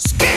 Skin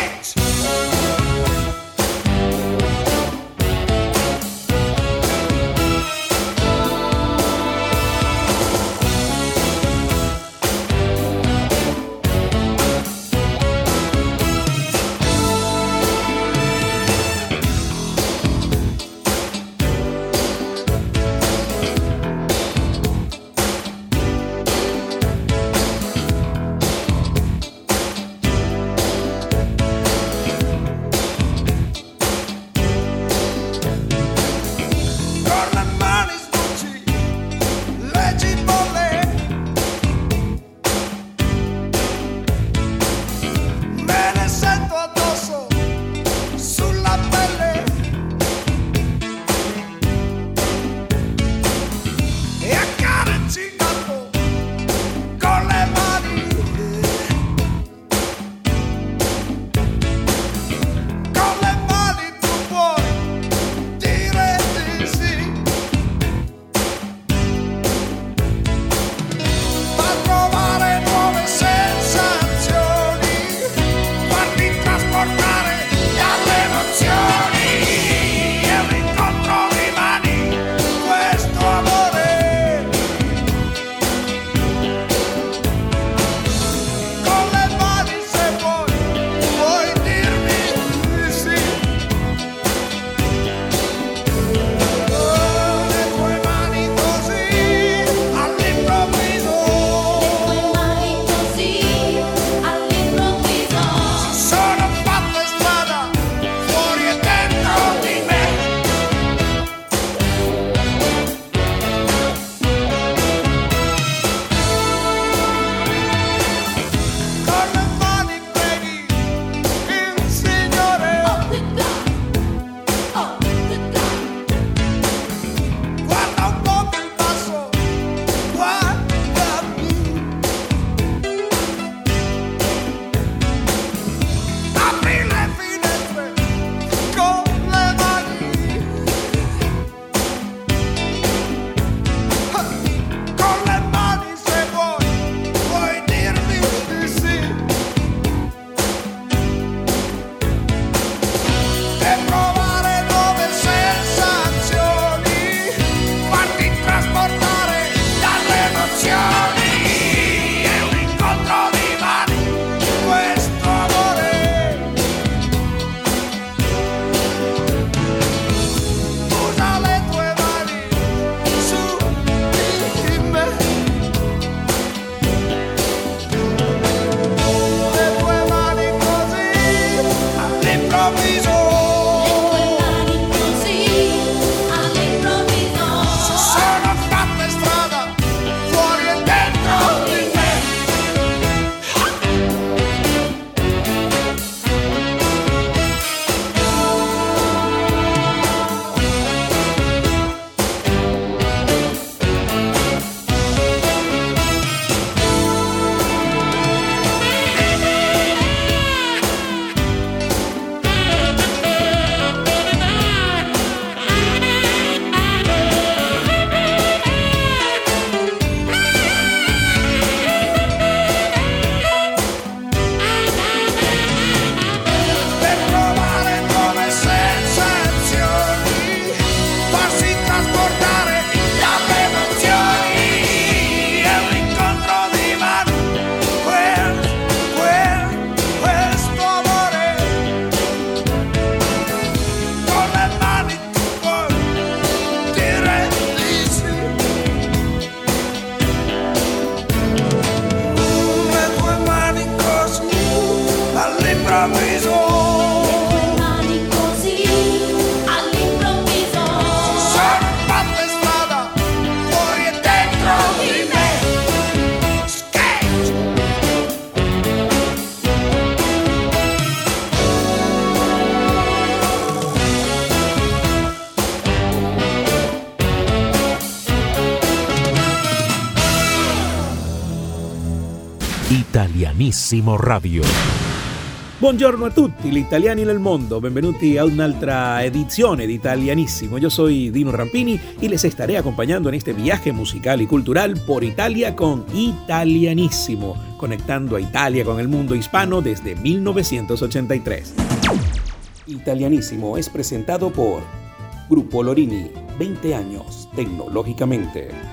Italianissimo Radio. Buongiorno a tutti gli italiani nel mondo, benvenuti a un'altra edizione di Italianissimo. Yo soy Dino Rampini y les estaré acompañando en este viaje musical y cultural por Italia con Italianissimo, conectando a Italia con el mundo hispano desde 1983. Italianissimo es presentado por Grupo Lorini, 20 años tecnológicamente.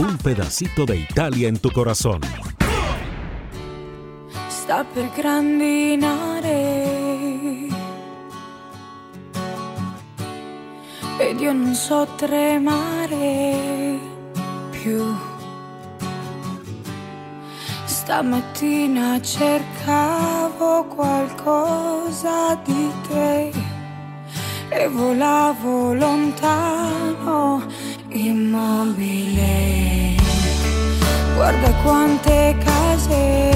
Un pedacito de Italia en tu corazón sta per grandinare ed io non so tremare più. Stamattina cercavo qualcosa di te e volavo lontano, immobile. Guarda quante case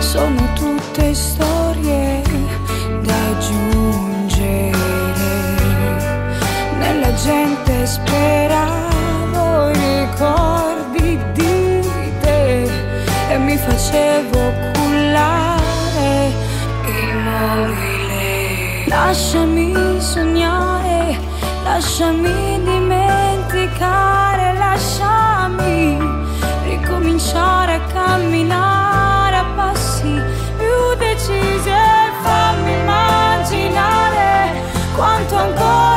sono tutte storie da aggiungere. Nella gente speravo i ricordi di te e mi facevo cullare immobile. Lasciami sognare, lasciami dimenticare, lasciami ricominciare a camminare passi più decisi e fammi immaginare quanto ancora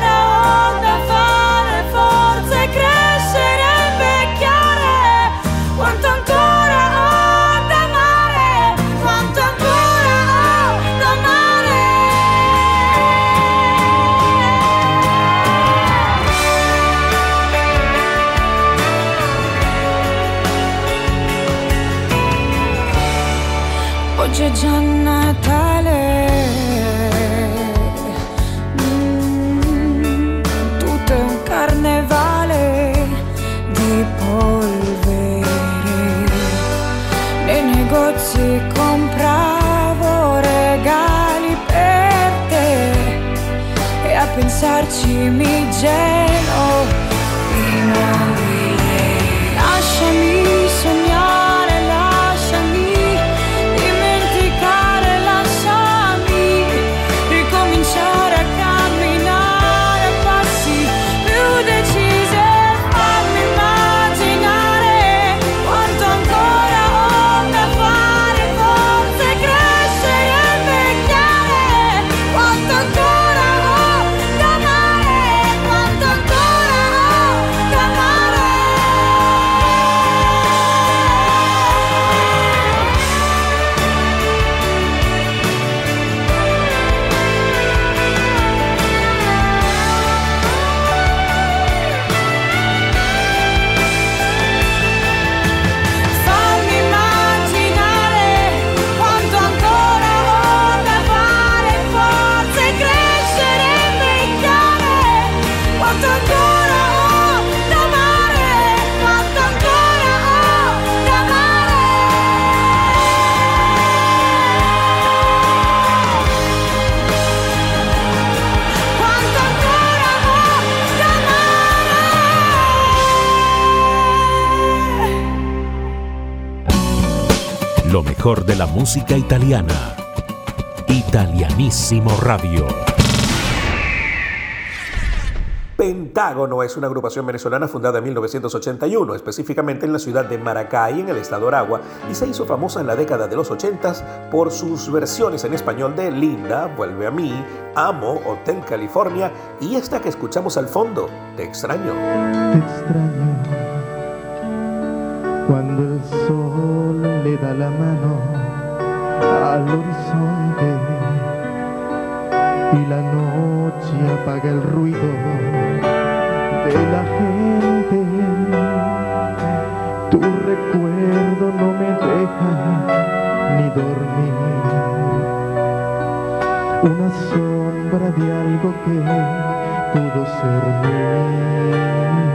música italiana. Italianissimo Radio. Pentágono es una agrupación venezolana fundada en 1981, específicamente en la ciudad de Maracay, en el estado Aragua, y se hizo famosa en la década de los 80 por sus versiones en español de Linda, Vuelve a mí, Amo, Hotel California y esta que escuchamos al fondo, Te extraño. Te extraño cuando el sol le da la mano al horizonte y la noche apaga el ruido de la gente recuerdo no me deja ni dormir. Una sombra de algo que pudo ser mío.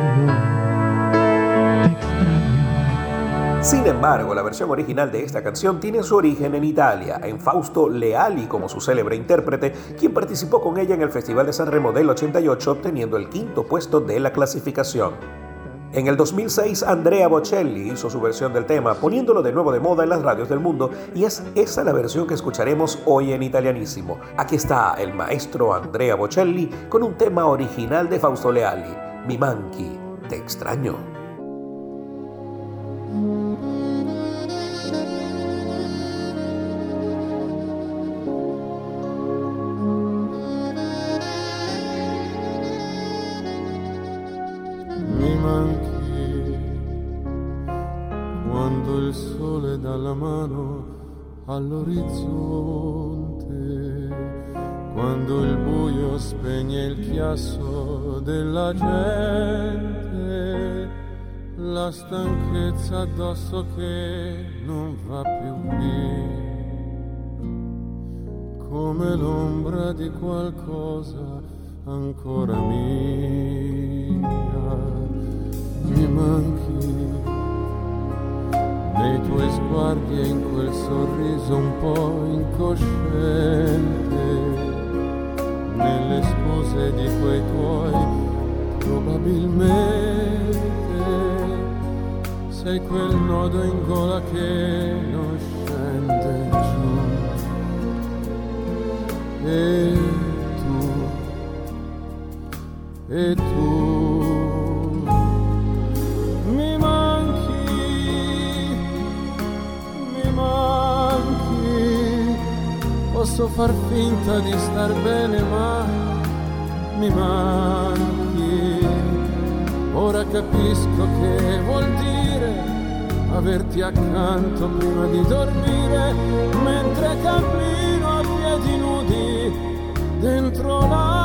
Sin embargo, la versión original de esta canción tiene su origen en Italia, en Fausto Leali como su célebre intérprete, quien participó con ella en el Festival de San Remo del 88 obteniendo el quinto puesto de la clasificación. En el 2006, Andrea Bocelli hizo su versión del tema, poniéndolo de nuevo de moda en las radios del mundo, y es esa la versión que escucharemos hoy en italianísimo. Aquí está el maestro Andrea Bocelli con un tema original de Fausto Leali, Mi Manchi, te extraño. Mi manchi quando il sole dà la mano all'orizzonte, quando il buio spegne il chiasso della gente, la stanchezza addosso che non va più via, come l'ombra di qualcosa ancora mia, mi manchi nei tuoi sguardi e in quel sorriso un po' incosciente, nelle scuse di quei tuoi probabilmente sei quel nodo in gola che non scende giù. E tu, e tu posso far finta di star bene ma mi manchi, ora capisco che vuol dire averti accanto prima di dormire, mentre cammino a piedi nudi dentro l'anima.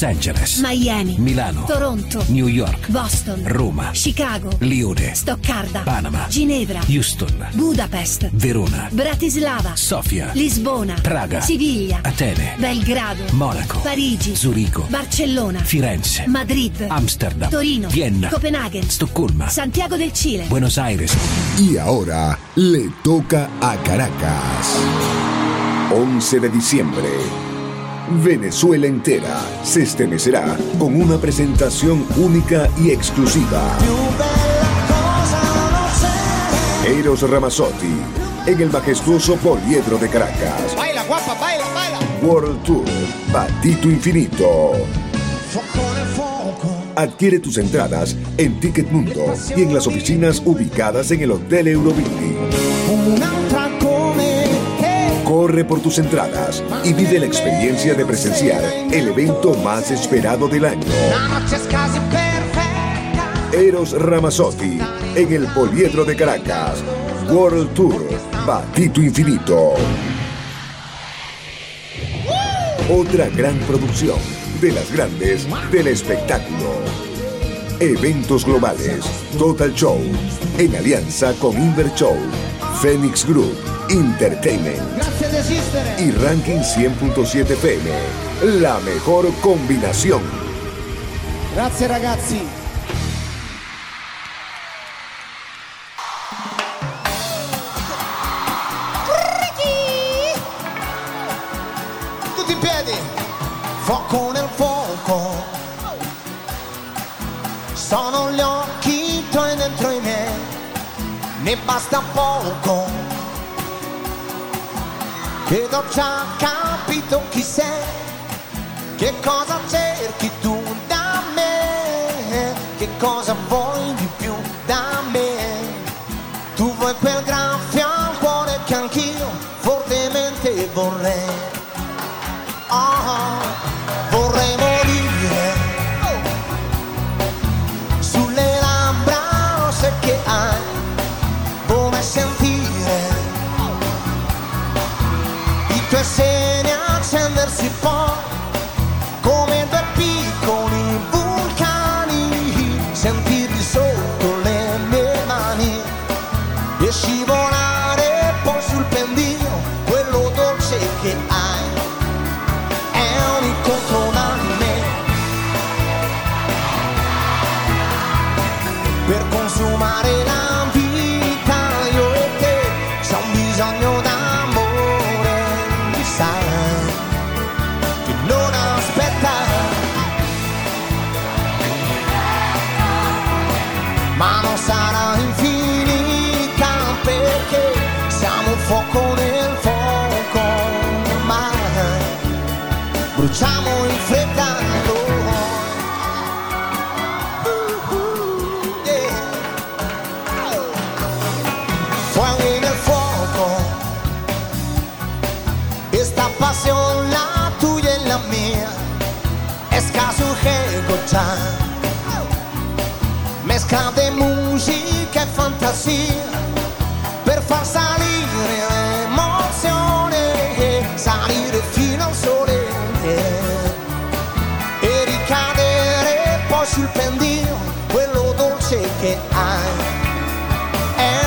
Los Angeles, Miami, Milano, Toronto, New York, Boston, Roma, Chicago, Lione, Stoccarda, Panama, Ginevra, Houston, Budapest, Verona, Bratislava, Sofia, Lisbona, Praga, Siviglia, Atene, Belgrado, Monaco, Parigi, Zurigo, Barcellona, Firenze, Madrid, Amsterdam, Torino, Vienna, Copenaghen, Stoccolma, Santiago del Cile. Buenos Aires. Y ahora le toca a Caracas. 11 de diciembre. Venezuela entera se estremecerá con una presentación única y exclusiva. Eros Ramazzotti en el majestuoso Poliedro de Caracas. Baila, guapa, baila, baila. World Tour Patito Infinito. Adquiere tus entradas en Ticket Mundo y en las oficinas ubicadas en el Hotel Eurobuilding. Corre por tus entradas y vive la experiencia de presenciar el evento más esperado del año. Eros Ramazzotti en el Poliedro de Caracas. World Tour Patito Infinito. Otra gran producción de las grandes del espectáculo. Eventos globales. Total Show. En alianza con Inver Show. Phoenix Group. Entertainment. Grazie di esistere. Y Ranking 100.7 FM. La mejor combinación. Grazie ragazzi. Tutti in piedi. Fuoco nel fuoco. Sono gli occhi tuoi dentro i miei. Ne basta poco. Ed ho già capito chi sei. Che cosa cerchi tu da me? Che cosa vuoi di più da me? Tu vuoi quel graffio al pretenders you. Un ya. Mezcla de musica e fantasia per far salire l'emozione, salire fino al sole e ricadere poi sul pendio, quello dolce che hai. È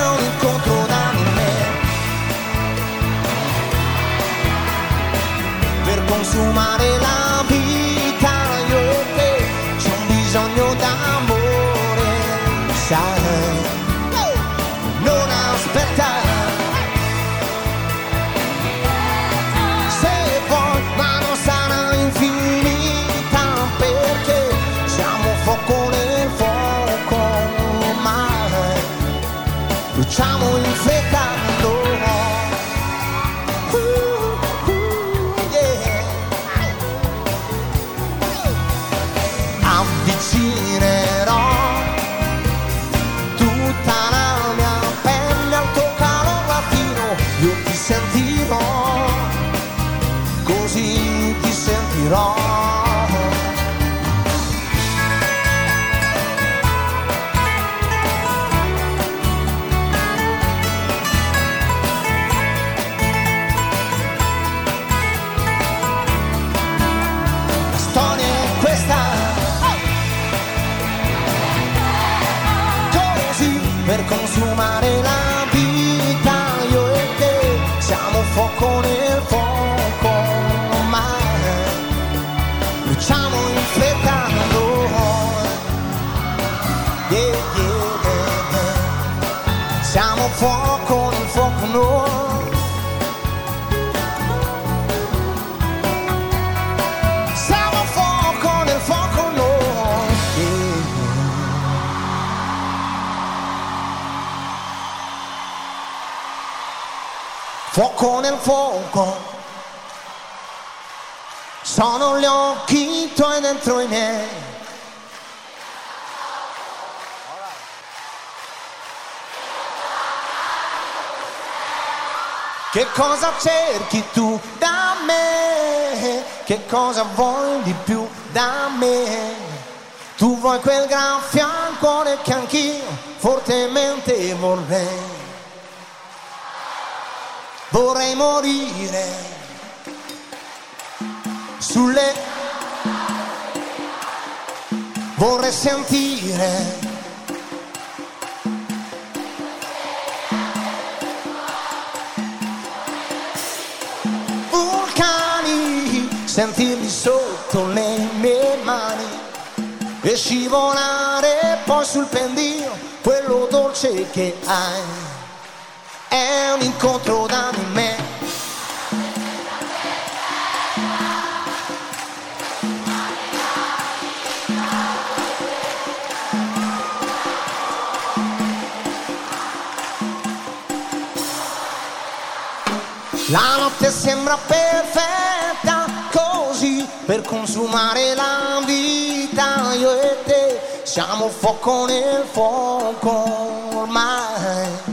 popcorn in Fuoco nel fuoco. sono gli occhi tuoi dentro i miei. Che cosa cerchi tu da me? Che cosa vuoi di più da me? Tu vuoi quel gran fianco che anch'io fortemente vorrei. Vorrei morire sulle... Vorrei sentire vulcani, sentirli sotto le mie mani e scivolare poi sul pendio, quello dolce che hai. È un incontro d'anime. me. La notte sembra perfetta così per consumare la vita. Io e te siamo fuoco nel fuoco ormai.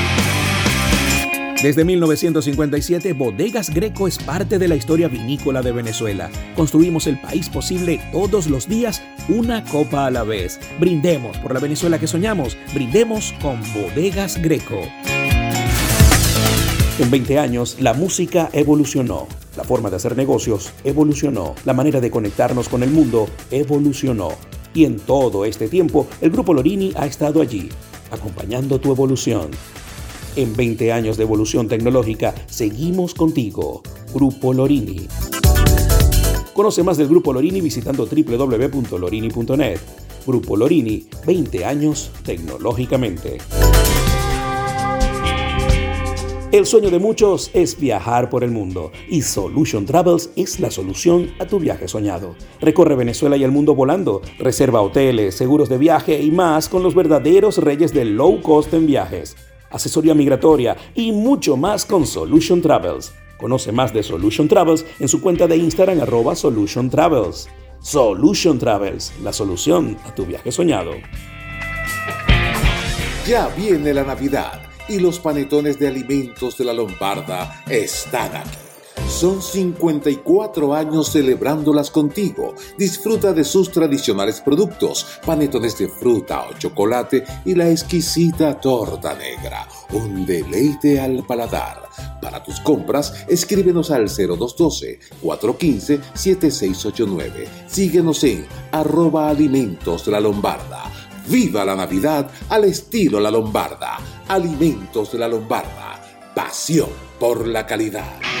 Desde 1957, Bodegas Greco es parte de la historia vinícola de Venezuela. Construimos el país posible todos los días, una copa a la vez. Brindemos por la Venezuela que soñamos. Brindemos con Bodegas Greco. En 20 años, la música evolucionó. La forma de hacer negocios evolucionó. La manera de conectarnos con el mundo evolucionó. Y en todo este tiempo, el Grupo Lorini ha estado allí, acompañando tu evolución. En 20 años de evolución tecnológica, seguimos contigo. Grupo Lorini. Conoce más del Grupo Lorini visitando www.lorini.net. Grupo Lorini, 20 años tecnológicamente. El sueño de muchos es viajar por el mundo y Solution Travels es la solución a tu viaje soñado. Recorre Venezuela y el mundo volando, reserva hoteles, seguros de viaje y más con los verdaderos reyes del low cost en viajes, asesoría migratoria y mucho más con Solution Travels. Conoce más de Solution Travels en su cuenta de Instagram arroba Solution Travels. Solution Travels, la solución a tu viaje soñado. Ya viene la Navidad y los panetones de alimentos de la Lombarda están aquí. Son 54 años celebrándolas contigo. Disfruta de sus tradicionales productos, panetones de fruta o chocolate y la exquisita torta negra. Un deleite al paladar. Para tus compras, escríbenos al 0212-415-7689. Síguenos en arroba alimentos la Lombarda. Viva la Navidad al estilo La Lombarda. Alimentos de la Lombarda. Pasión por la calidad.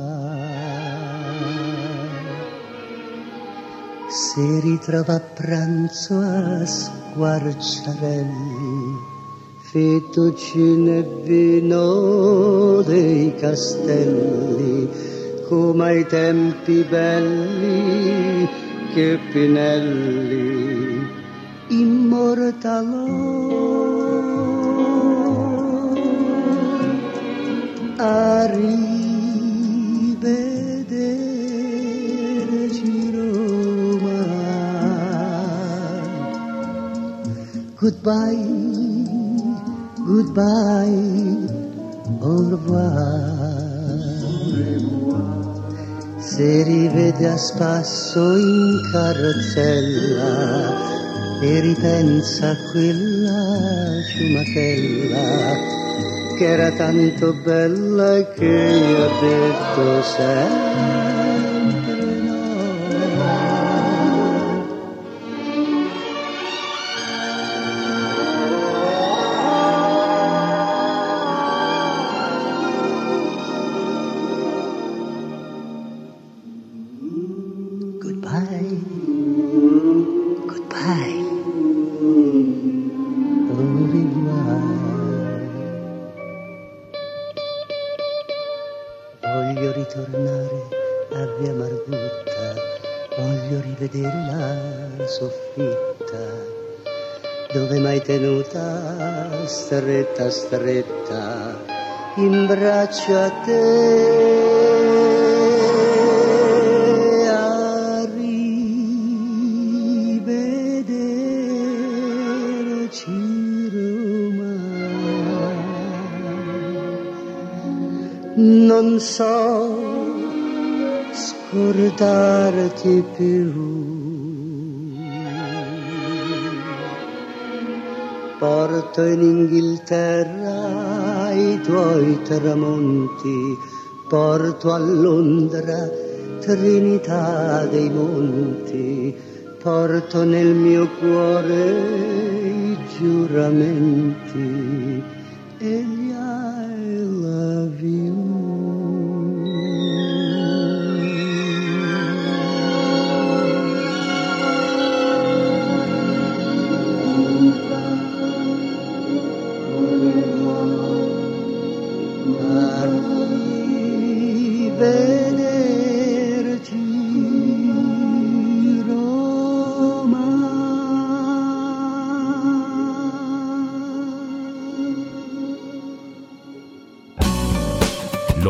Si ritrova a pranzo a squarciarelli, fettuccine e vino dei castelli, come ai tempi belli che Pinelli immortalò. Arrivederci Goodbye, goodbye, au revoir. Se rivede a spasso in carrozzella e ripensa a quella ciumatella che era tanto bella che gli ha detto sempre stretta stretta in braccio a te. A rivederci Roma. Non so scordarti più porto in Inghilterra i tuoi tramonti, porto a Londra Trinità dei monti, porto nel mio cuore i giuramenti e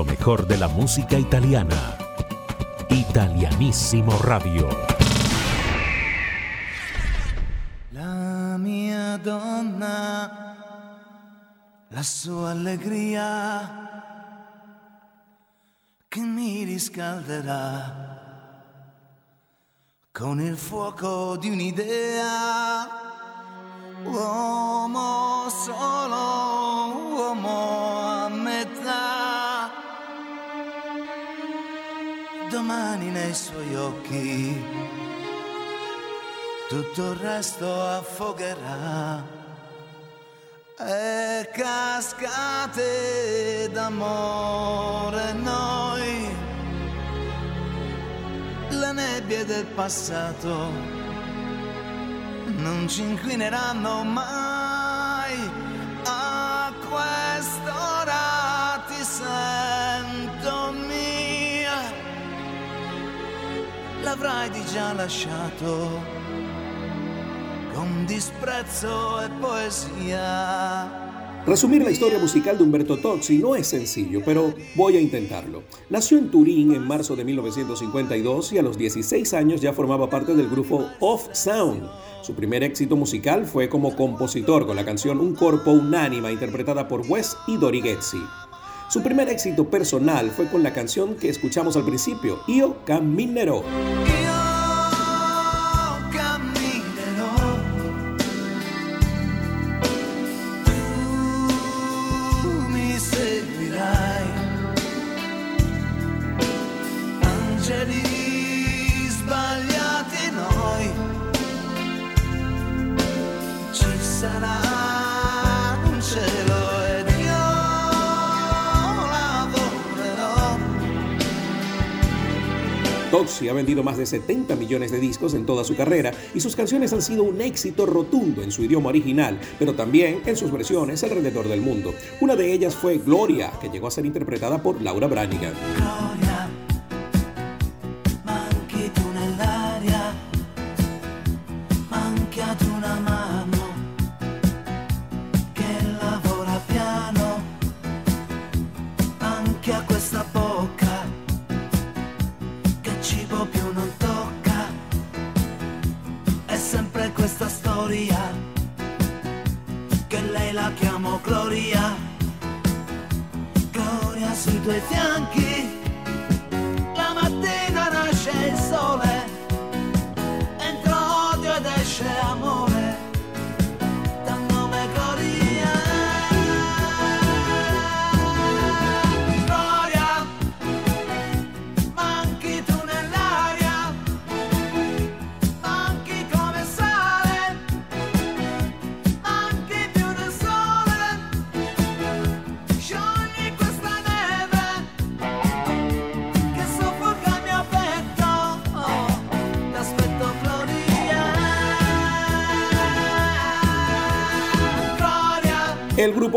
Lo mejor de la música italiana. Italianissimo Radio. La mia donna, la sua allegria che mi riscalderà con il fuoco di un'idea. Uomo solo, Domani nei suoi occhi. Tutto il resto affogherà. E cascate d'amore noi. Le nebbie del passato non ci inquineranno mai l'avrai di lasciato con disprezzo e poesia. Resumir la historia musical de Humberto Tozzi no es sencillo, pero voy a intentarlo. Nació en Turín en marzo de 1952 y a los 16 años ya formaba parte del grupo Off Sound. Su primer éxito musical fue como compositor con la canción Un corpo unánima interpretada por Wes y Dori Getzi. Su primer éxito personal fue con la canción que escuchamos al principio, Io Camminerò. Vendido más de 70 millones de discos en toda su carrera y sus canciones han sido un éxito rotundo en su idioma original, pero también en sus versiones alrededor del mundo. Una de ellas fue Gloria, que llegó a ser interpretada por Laura Branigan.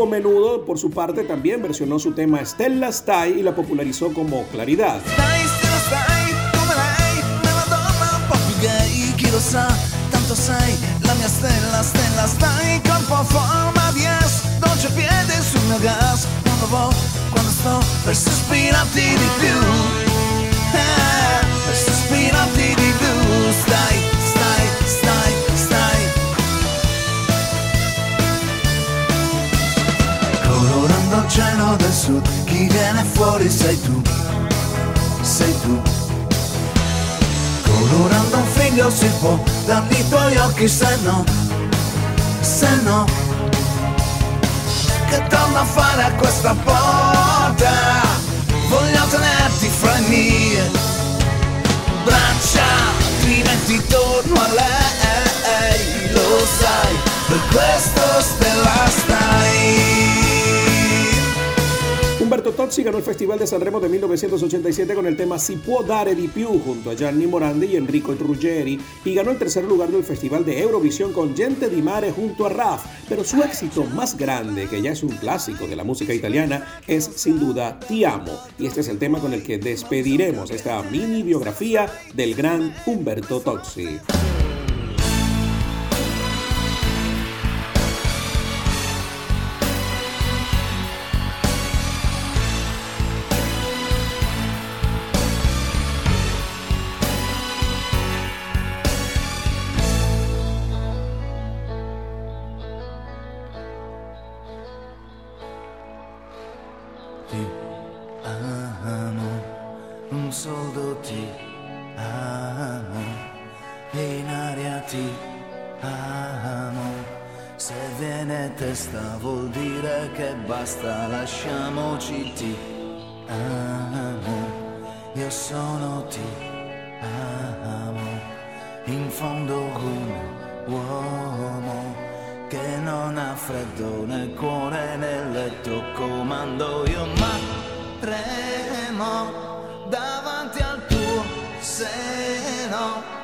Menudo, por su parte, también versionó su tema Stella Stai y la popularizó como Claridad. Cielo del sud, chi viene fuori sei tu, sei tu. Colorando un figlio si può, dammi i tuoi occhi se no, se no. Che torno a fare a questa porta? Voglio tenerti fra i miei braccia, altrimenti torno a lei, lo sai, per questo stella stai. Humberto Tozzi ganó el Festival de Sanremo de 1987 con el tema Si può dare di più junto a Gianni Morandi y Enrico Ruggeri y ganó el tercer lugar del Festival de Eurovisión con Gente di Mare junto a Raf. Pero su éxito más grande, que ya es un clásico de la música italiana, es sin duda Ti amo. Y este es el tema con el que despediremos esta mini biografía del gran Humberto Tozzi. Basta, lasciamoci ti amo, io sono ti amo, in fondo un uomo che non ha freddo nel cuore nel letto comando. Io ma tremo davanti al tuo seno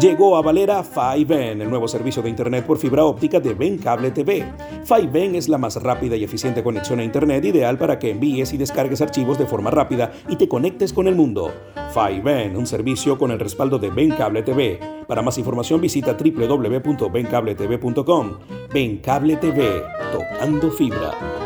Llegó a Valera 5N, el nuevo servicio de Internet por fibra óptica de Ben Cable TV. 5N es la más rápida y eficiente conexión a Internet ideal para que envíes y descargues archivos de forma rápida y te conectes con el mundo. 5N, un servicio con el respaldo de Ben Cable TV. Para más información visita www.bencabletv.com. Ben Cable TV, tocando fibra.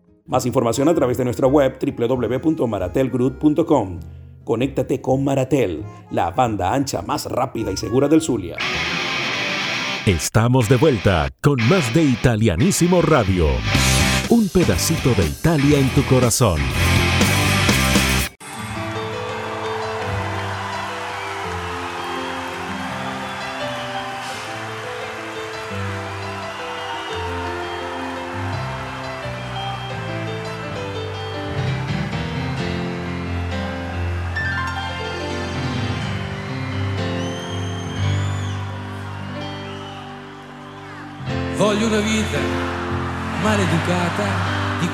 Más información a través de nuestra web www.maratelgroup.com. Conéctate con Maratel, la banda ancha más rápida y segura del Zulia. Estamos de vuelta con más de Italianísimo Radio. Un pedacito de Italia en tu corazón.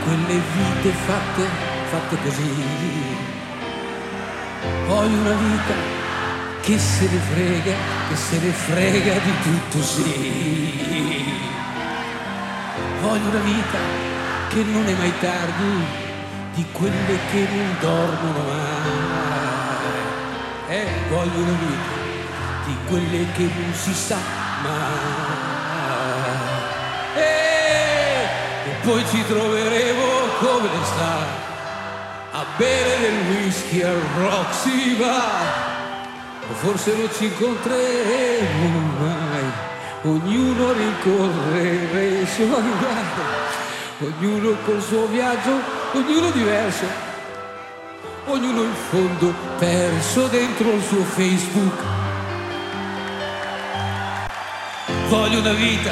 Quelle vite fatte, fatte così. Voglio una vita che se ne frega, che se ne frega di tutto sì. Voglio una vita che non è mai tardi, di quelle che non dormono mai. E voglio una vita di quelle che non si sa mai. Poi ci troveremo come sta a bere del whisky al Roxy Bar. O forse non ci incontreremo mai, ognuno rincorrere i suoi guai, ognuno col suo viaggio, ognuno diverso, ognuno in fondo perso dentro il suo Facebook. Voglio una vita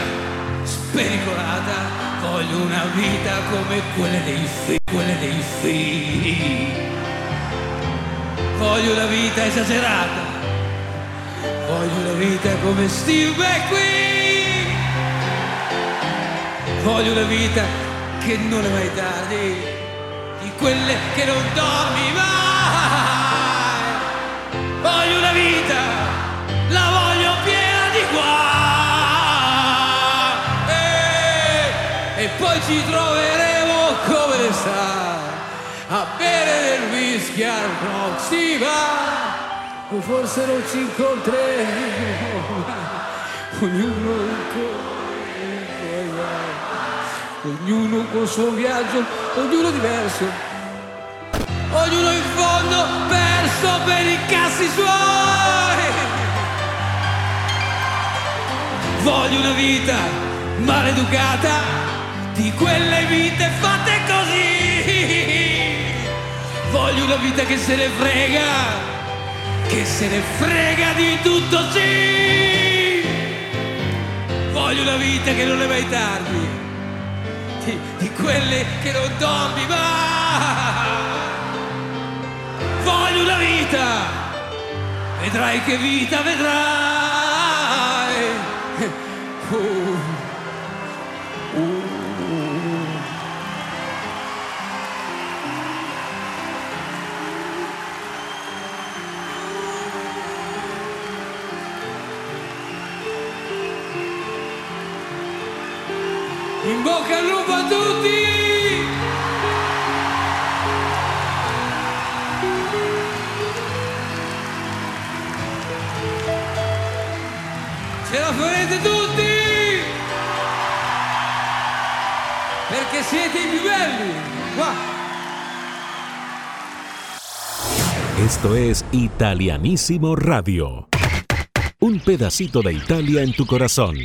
spericolata, voglio una vita come quelle dei fi, quelle dei fi. Voglio una vita esagerata, voglio una vita come Steve McQueen. Voglio una vita che non è mai tardi, di quelle che non dormi mai. Voglio una vita, la voglio piena di guai. Poi ci troveremo come sa a bere del whisky al Roxy Bar. O forse non ci incontreremo mai, ognuno con i suoi guai. ognuno col suo viaggio, ognuno diverso, ognuno in fondo perso per i cassi suoi. Voglio una vita maleducata di quelle vite fatte così. Voglio una vita che se ne frega, che se ne frega di tutto sì. Voglio una vita che non è mai tardi, di, di quelle che non dormi mai. Voglio una vita, vedrai che vita vedrai. Uh, bocca al lupo a tutti! Ce la farete tutti! Perché siete i più belli! Qua! Esto es Italianísimo Radio. Un pedacito de Italia en tu corazón.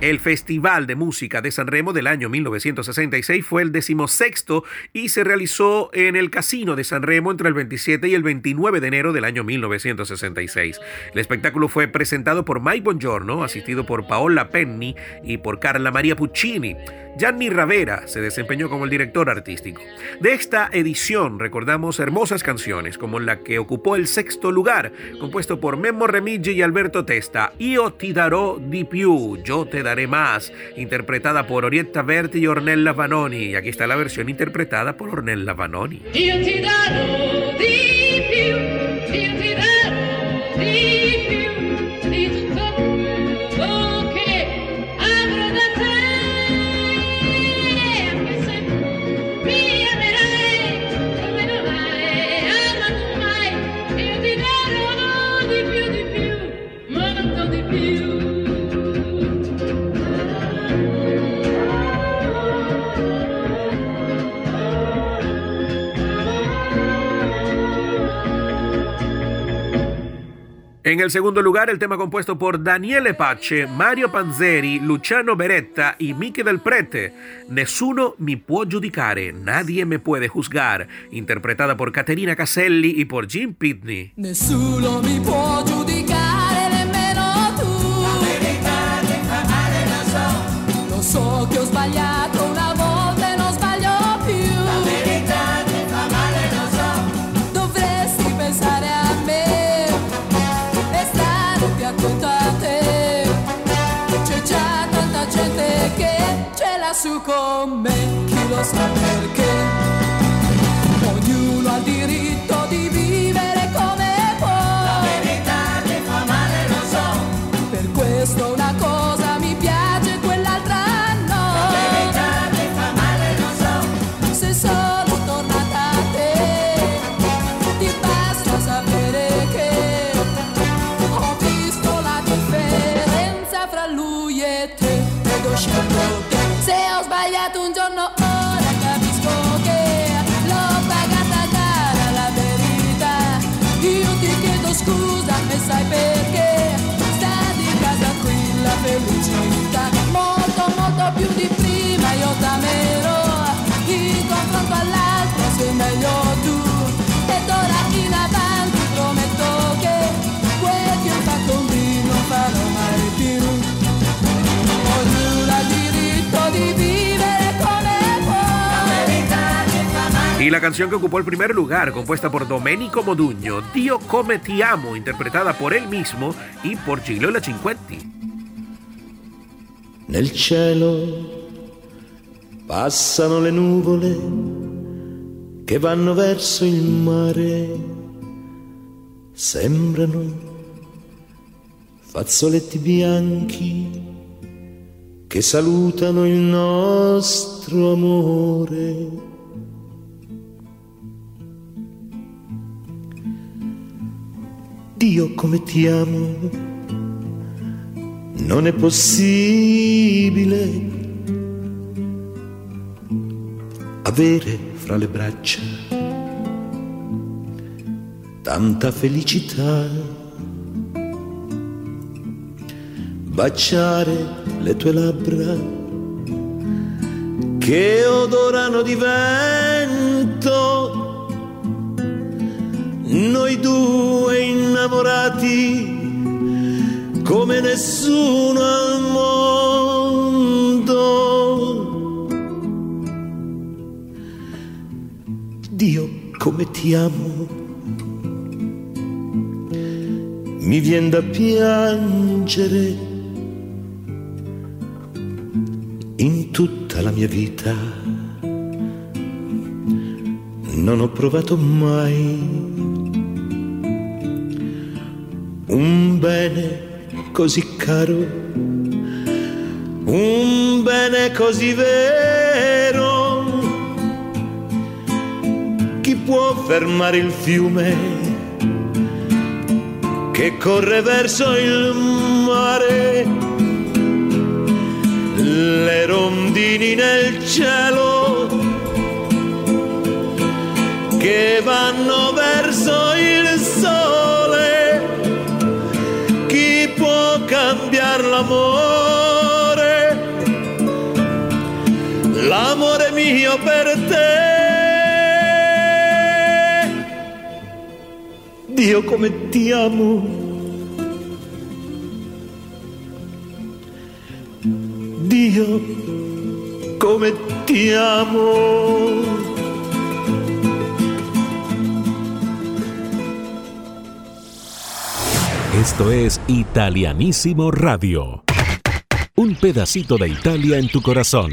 El Festival de Música de San Remo del año 1966 fue el decimosexto y se realizó en el Casino de San Remo entre el 27 y el 29 de enero del año 1966. El espectáculo fue presentado por Mike Bongiorno, asistido por Paola Penny y por Carla Maria Puccini. Gianni Ravera se desempeñó como el director artístico. De esta edición recordamos hermosas canciones como la que ocupó el sexto lugar, compuesto por Memo Remigi y Alberto Testa, Io ti darò di più, Yo te daré más, interpretada por Orietta Berti y Ornella Vanoni. Y aquí está la versión interpretada por Ornella Vanoni. Io En el segundo lugar, el tema compuesto por Daniele Pace, Mario Panzeri, Luciano Beretta y Miche del Prete, Nessuno mi può giudicare, nadie me puede juzgar, interpretada por Caterina Caselli y por Jim Pitney. Nessuno mi può su con me, chi lo sa perché. Y la canción que ocupó el primer lugar, compuesta por Domenico Modugno, Dio come ti amo, interpretada por él mismo y por Gigliola Cinquetti. Nel cielo passano le nuvole che vanno verso il mare, sembrano fazzoletti bianchi che salutano il nostro amore. Dio come ti amo, non è possibile avere fra le braccia tanta felicità, baciare le tue labbra che odorano di vento, noi due innamorati come nessuno al mondo. Dio come ti amo, mi viene da piangere in tutta la mia vita. Non ho provato mai un bene così caro, un bene così vero. Chi può fermare il fiume che corre verso il mare? Le rondini nel cielo che vanno verso il Dio come ti amo. Dio come ti amo. Esto es Italianísimo Radio. Un pedacito de Italia en tu corazón.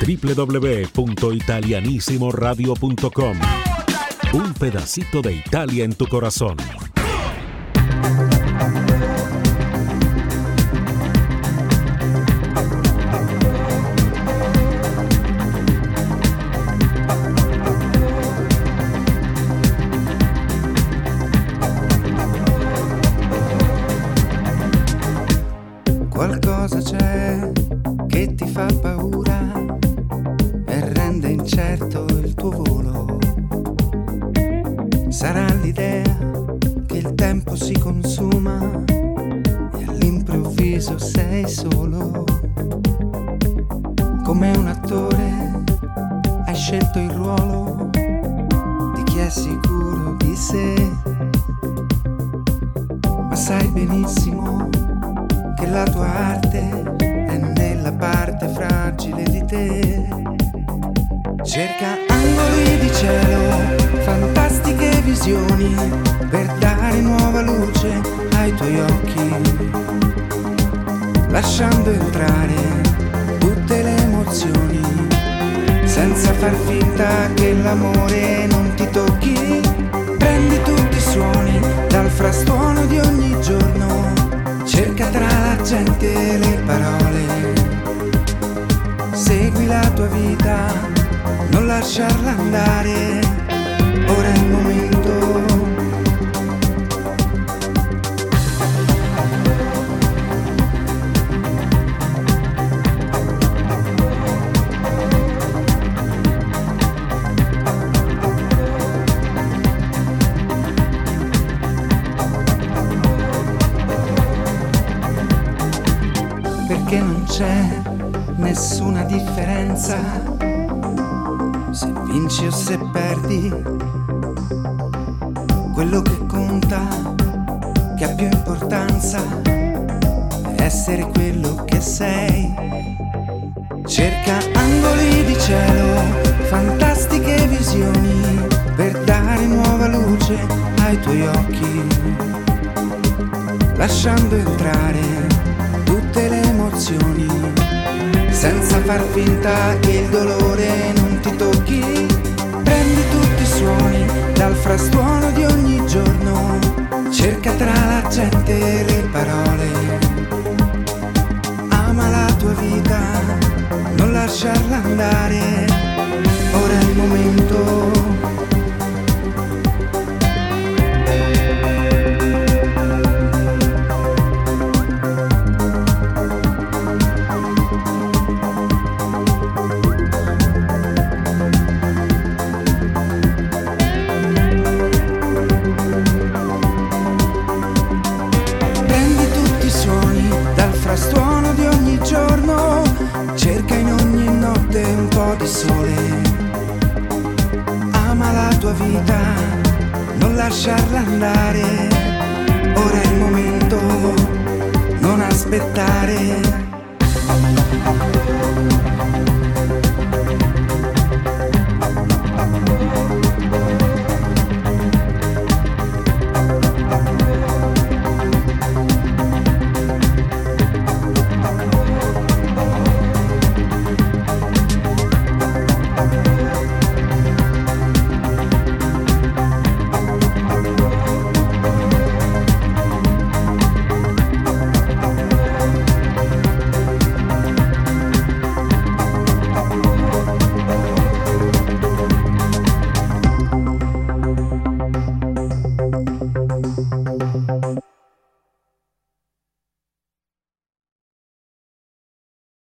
www.italianissimoradio.com Un pedacito de Italia en tu corazón. Fragile di te. Cerca angoli di cielo, fantastiche visioni, per dare nuova luce ai tuoi occhi, lasciando entrare tutte le emozioni, senza far finta che l'amore non ti tocchi. Prendi tutti i suoni dal frastuono di ogni giorno, cerca tra la gente le parole, segui la tua vita, non lasciarla andare, ora è il momento. Perché non c'è nessuna differenza se vinci o se perdi. Quello che conta, che ha più importanza, è essere quello che sei. Cerca angoli di cielo, fantastiche visioni, per dare nuova luce ai tuoi occhi, lasciando entrare tutte le emozioni, senza far finta che il dolore non ti tocchi. Prendi tutti i suoni dal frastuono di ogni giorno, cerca tra la gente le parole. Ama la tua vita, non lasciarla andare, ora è il momento.